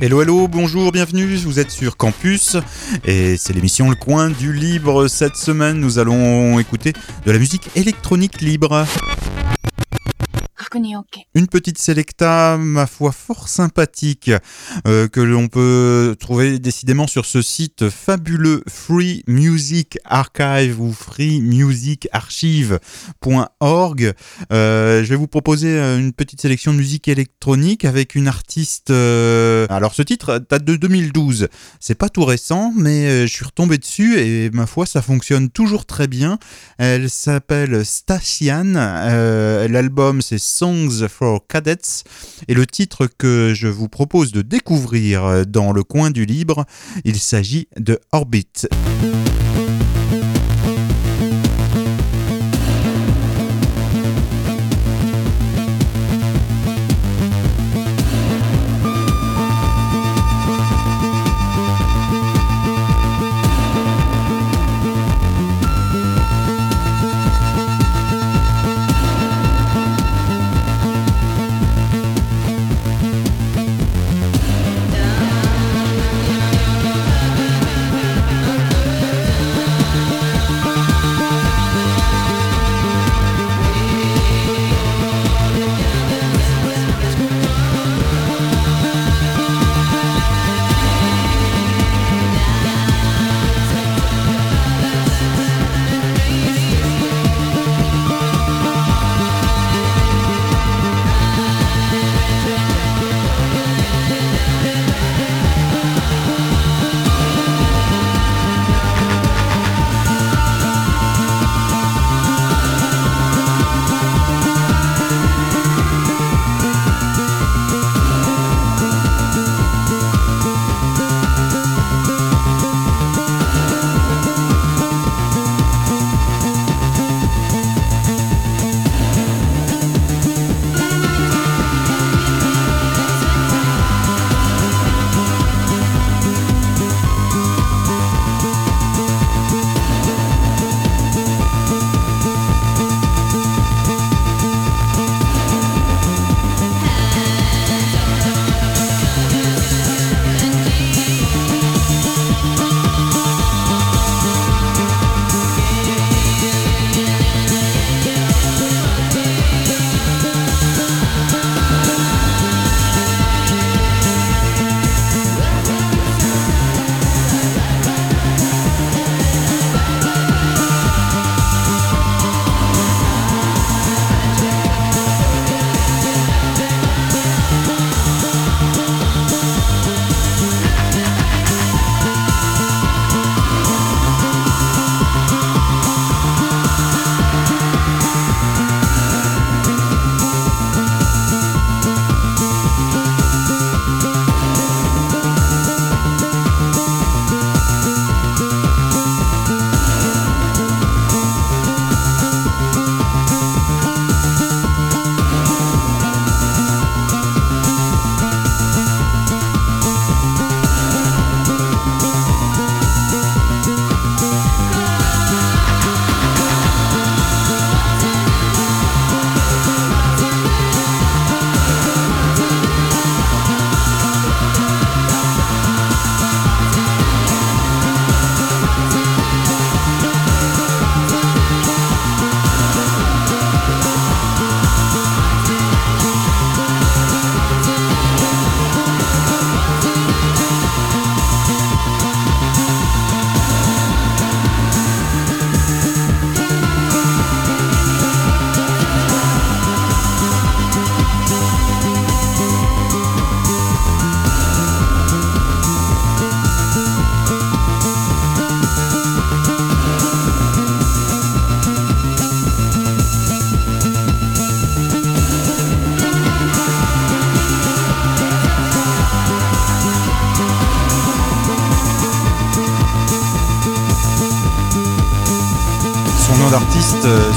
Hello, hello, bonjour, bienvenue, vous êtes sur Campus et c'est l'émission Le Coin du Libre. Cette semaine, nous allons écouter de la musique électronique libre. Une petite selecta, ma foi, fort sympathique, euh, que l'on peut trouver décidément sur ce site fabuleux Free Music Archive ou freemusicarchive.org. Euh, je vais vous proposer euh, une petite sélection de musique électronique avec une artiste. euh, Alors ce titre date de 2012. C'est pas tout récent, mais je suis retombé dessus et ma foi, ça fonctionne toujours très bien. Elle s'appelle Stasian. euh, L'album c'est Songs for Cadets et le titre que je vous propose de découvrir dans le coin du libre, il s'agit de Orbit.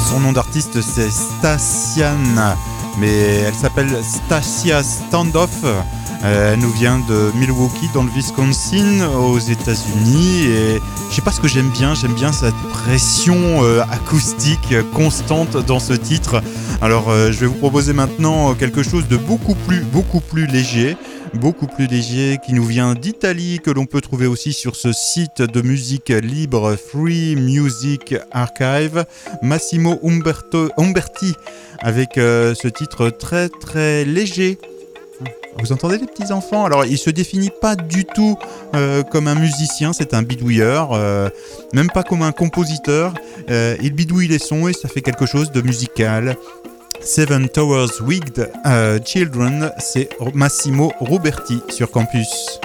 Son nom d'artiste c'est Stasian, mais elle s'appelle Stasia Standoff. Euh, elle nous vient de Milwaukee dans le Wisconsin aux États-Unis et je sais pas ce que j'aime bien, j'aime bien cette pression euh, acoustique constante dans ce titre. Alors euh, je vais vous proposer maintenant quelque chose de beaucoup plus beaucoup plus léger beaucoup plus léger qui nous vient d'Italie, que l'on peut trouver aussi sur ce site de musique libre Free Music Archive, Massimo Umberto, Umberti, avec euh, ce titre très très léger. Vous entendez les petits enfants? Alors il se définit pas du tout euh, comme un musicien, c'est un bidouilleur, euh, même pas comme un compositeur. il bidouille les sons et ça fait quelque chose de musical. Seven Towers Wigged euh, Children, c'est Massimo Roberti sur campus.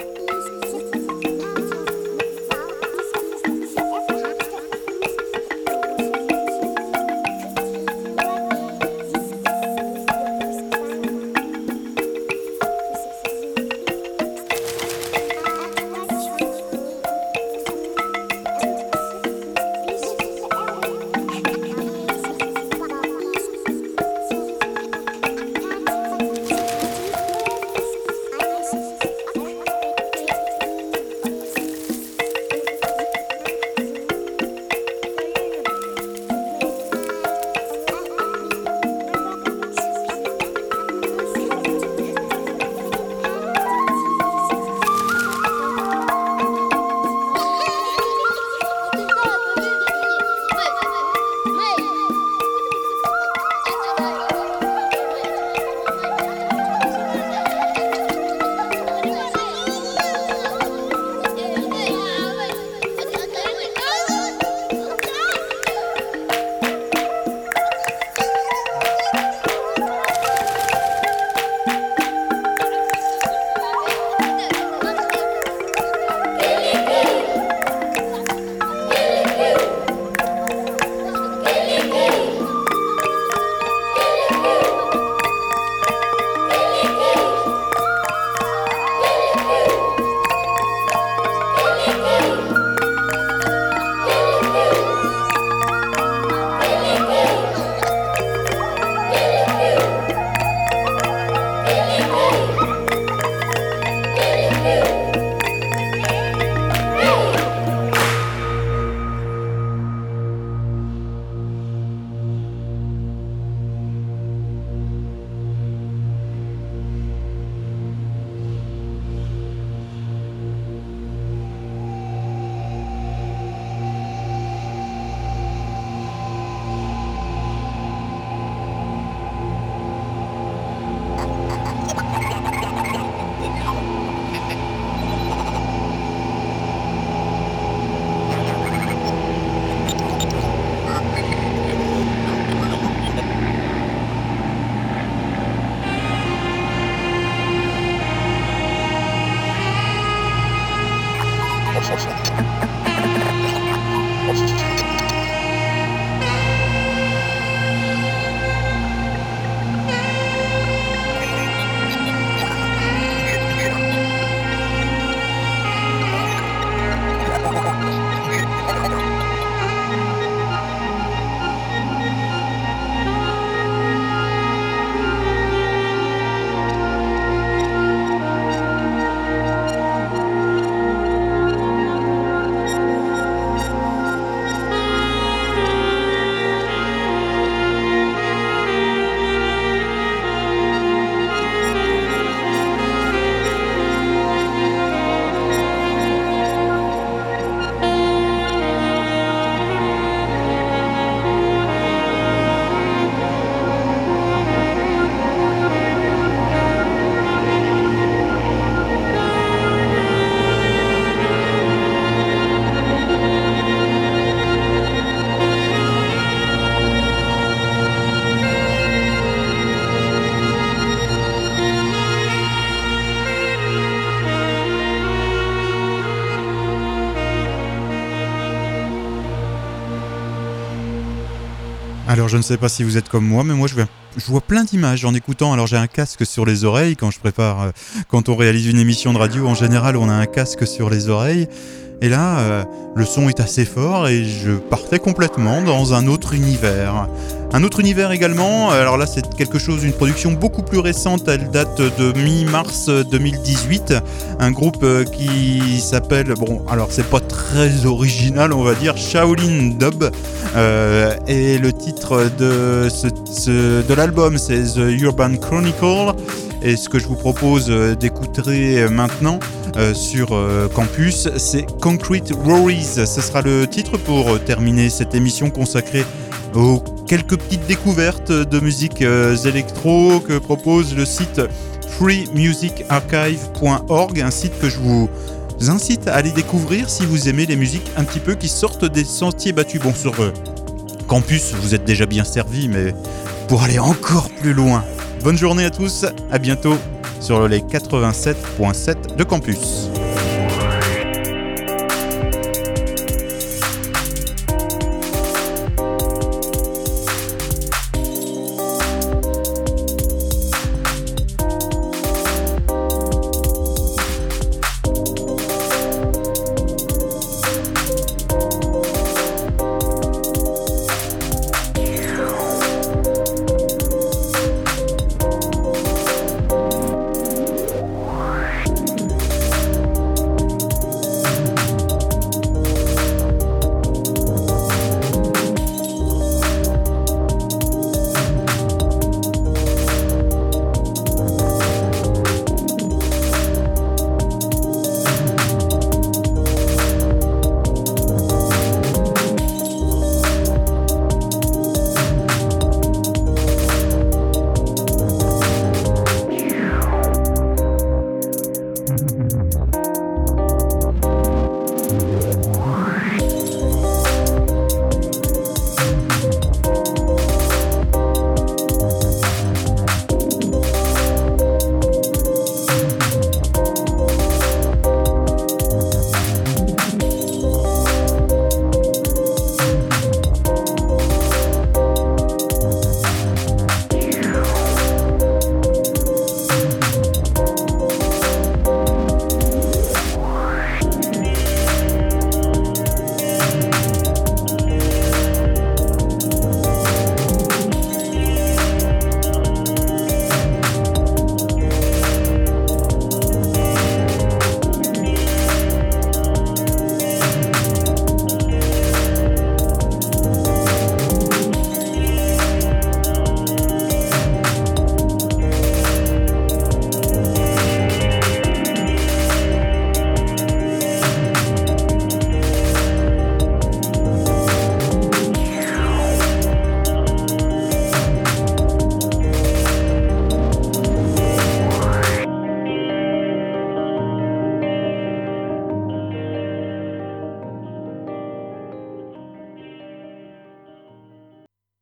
Thank you. Alors je ne sais pas si vous êtes comme moi, mais moi je, vois plein d'images en écoutant. Alors j'ai un casque sur les oreilles quand je prépare, euh, quand on réalise une émission de radio, en général on a un casque sur les oreilles. Et là, euh, le son est assez fort et je partais complètement dans un autre univers. Un autre univers également, alors là c'est quelque chose, une production beaucoup plus récente, elle date de mi-mars 2018. Un groupe euh, qui s'appelle, bon alors c'est pas très original on va dire, Shaolin Dub. Euh, et le titre de, ce, de l'album c'est The Urban Chronicle. Et ce que je vous propose euh, d'écouter maintenant euh, sur euh, campus, c'est Concrete Rories. Ce sera le titre pour terminer cette émission consacrée aux quelques petites découvertes de musique électro que propose le site freemusicarchive.org, un site que je vous incite à aller découvrir si vous aimez les musiques un petit peu qui sortent des sentiers battus. Bon, sur campus, vous êtes déjà bien servi, mais pour aller encore plus loin, Bonne journée à tous, à bientôt sur les 87.7 de campus.